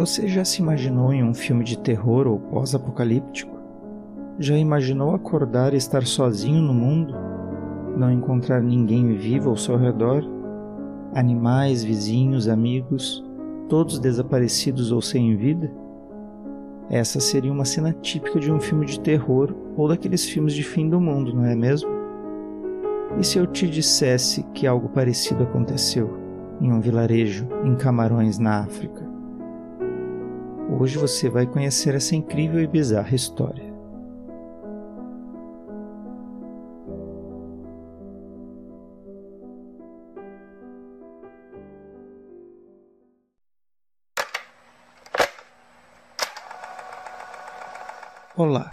Você já se imaginou em um filme de terror ou pós-apocalíptico? Já imaginou acordar e estar sozinho no mundo? Não encontrar ninguém vivo ao seu redor? Animais, vizinhos, amigos, todos desaparecidos ou sem vida? Essa seria uma cena típica de um filme de terror ou daqueles filmes de fim do mundo, não é mesmo? E se eu te dissesse que algo parecido aconteceu em um vilarejo em Camarões, na África? Hoje você vai conhecer essa incrível e bizarra história. Olá,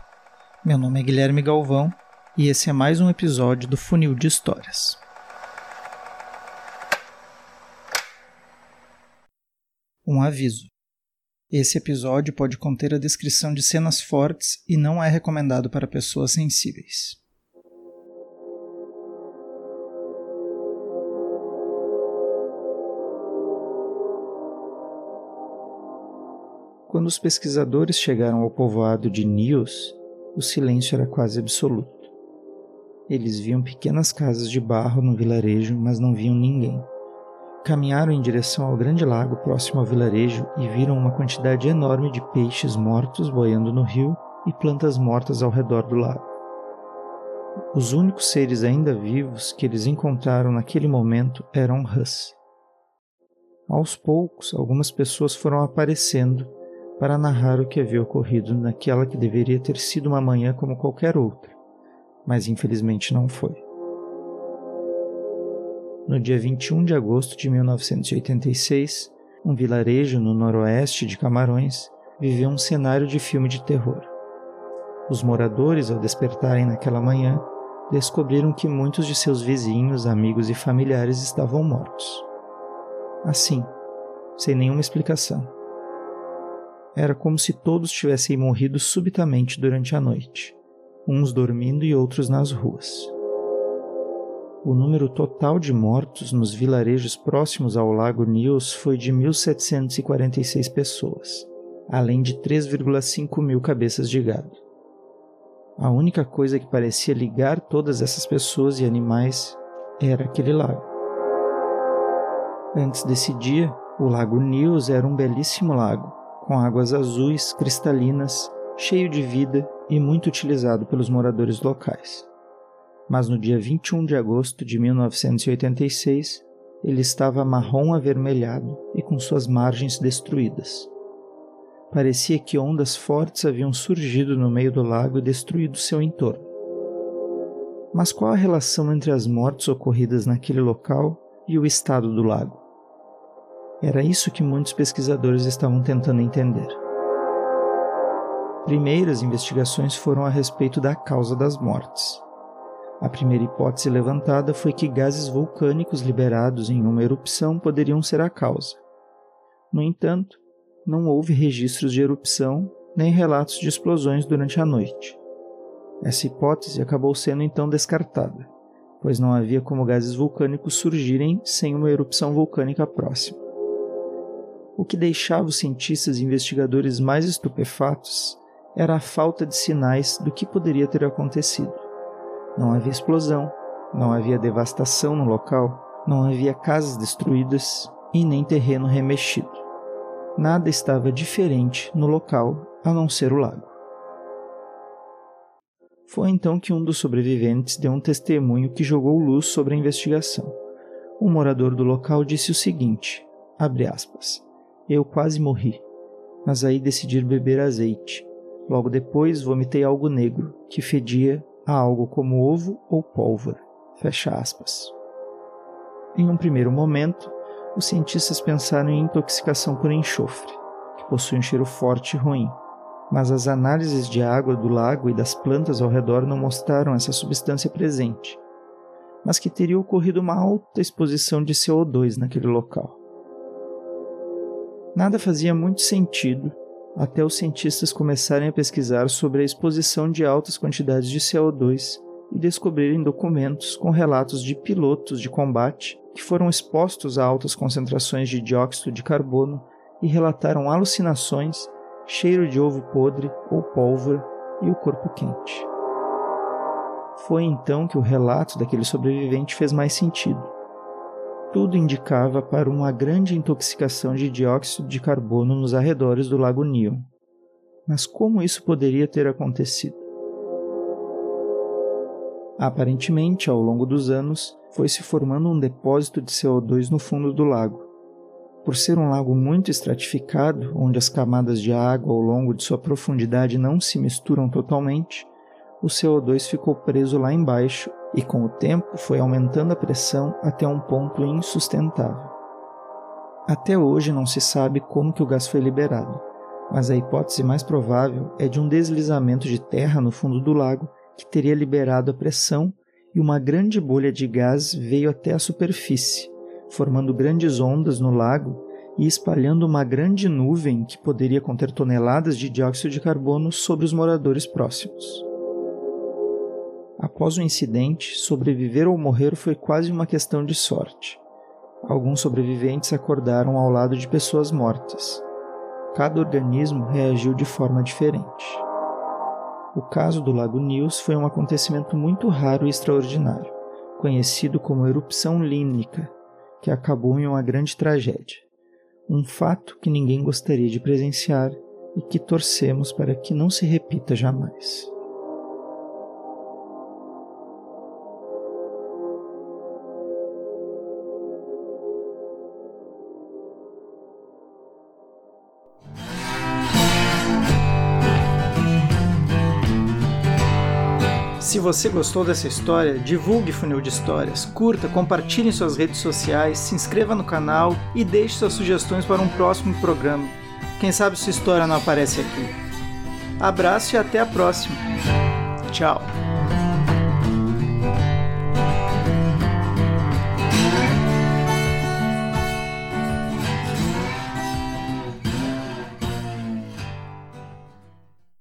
meu nome é Guilherme Galvão e esse é mais um episódio do Funil de Histórias. Um aviso: esse episódio pode conter a descrição de cenas fortes e não é recomendado para pessoas sensíveis. Quando os pesquisadores chegaram ao povoado de Nios, o silêncio era quase absoluto. Eles viam pequenas casas de barro no vilarejo, mas não viam ninguém. Caminharam em direção ao grande lago próximo ao vilarejo e viram uma quantidade enorme de peixes mortos boiando no rio e plantas mortas ao redor do lago. Os únicos seres ainda vivos que eles encontraram naquele momento eram rãs. Aos poucos, algumas pessoas foram aparecendo para narrar o que havia ocorrido naquela que deveria ter sido uma manhã como qualquer outra, mas infelizmente não foi no dia 21 de agosto de 1986, um vilarejo no noroeste de Camarões viveu um cenário de filme de terror. Os moradores, ao despertarem naquela manhã, descobriram que muitos de seus vizinhos, amigos e familiares estavam mortos. Assim, sem nenhuma explicação. Era como se todos tivessem morrido subitamente durante a noite, uns dormindo e outros nas ruas o número total de mortos nos vilarejos próximos ao Lago Nios foi de 1.746 pessoas, além de 3,5 mil cabeças de gado. A única coisa que parecia ligar todas essas pessoas e animais era aquele lago. Antes desse dia, o Lago Nios era um belíssimo lago, com águas azuis, cristalinas, cheio de vida e muito utilizado pelos moradores locais mas no dia 21 de agosto de 1986 ele estava marrom avermelhado e com suas margens destruídas. Parecia que ondas fortes haviam surgido no meio do lago e destruído seu entorno. Mas qual a relação entre as mortes ocorridas naquele local e o estado do lago? Era isso que muitos pesquisadores estavam tentando entender. Primeiras investigações foram a respeito da causa das mortes. A primeira hipótese levantada foi que gases vulcânicos liberados em uma erupção poderiam ser a causa. No entanto, não houve registros de erupção nem relatos de explosões durante a noite. Essa hipótese acabou sendo então descartada, pois não havia como gases vulcânicos surgirem sem uma erupção vulcânica próxima. O que deixava os cientistas e investigadores mais estupefatos era a falta de sinais do que poderia ter acontecido. Não havia explosão, não havia devastação no local, não havia casas destruídas e nem terreno remexido. Nada estava diferente no local a não ser o lago. Foi então que um dos sobreviventes deu um testemunho que jogou luz sobre a investigação. Um morador do local disse o seguinte: aspas, Eu quase morri, mas aí decidi beber azeite. Logo depois vomitei algo negro, que fedia a algo como ovo ou pólvora. Fecha aspas. Em um primeiro momento, os cientistas pensaram em intoxicação por enxofre, que possui um cheiro forte e ruim, mas as análises de água do lago e das plantas ao redor não mostraram essa substância presente, mas que teria ocorrido uma alta exposição de CO2 naquele local. Nada fazia muito sentido até os cientistas começarem a pesquisar sobre a exposição de altas quantidades de CO2 e descobrirem documentos com relatos de pilotos de combate que foram expostos a altas concentrações de dióxido de carbono e relataram alucinações, cheiro de ovo podre ou pólvora e o corpo quente. Foi então que o relato daquele sobrevivente fez mais sentido. Tudo indicava para uma grande intoxicação de dióxido de carbono nos arredores do lago Neon. Mas como isso poderia ter acontecido? Aparentemente, ao longo dos anos, foi se formando um depósito de CO2 no fundo do lago. Por ser um lago muito estratificado, onde as camadas de água ao longo de sua profundidade não se misturam totalmente, o CO2 ficou preso lá embaixo e, com o tempo, foi aumentando a pressão até um ponto insustentável. Até hoje não se sabe como que o gás foi liberado, mas a hipótese mais provável é de um deslizamento de terra no fundo do lago que teria liberado a pressão e uma grande bolha de gás veio até a superfície, formando grandes ondas no lago e espalhando uma grande nuvem que poderia conter toneladas de dióxido de carbono sobre os moradores próximos. Após o incidente, sobreviver ou morrer foi quase uma questão de sorte. Alguns sobreviventes acordaram ao lado de pessoas mortas. Cada organismo reagiu de forma diferente. O caso do Lago Nils foi um acontecimento muito raro e extraordinário, conhecido como erupção límnica, que acabou em uma grande tragédia. Um fato que ninguém gostaria de presenciar e que torcemos para que não se repita jamais. Se você gostou dessa história, divulgue Funil de Histórias, curta, compartilhe em suas redes sociais, se inscreva no canal e deixe suas sugestões para um próximo programa. Quem sabe sua história não aparece aqui. Abraço e até a próxima. Tchau.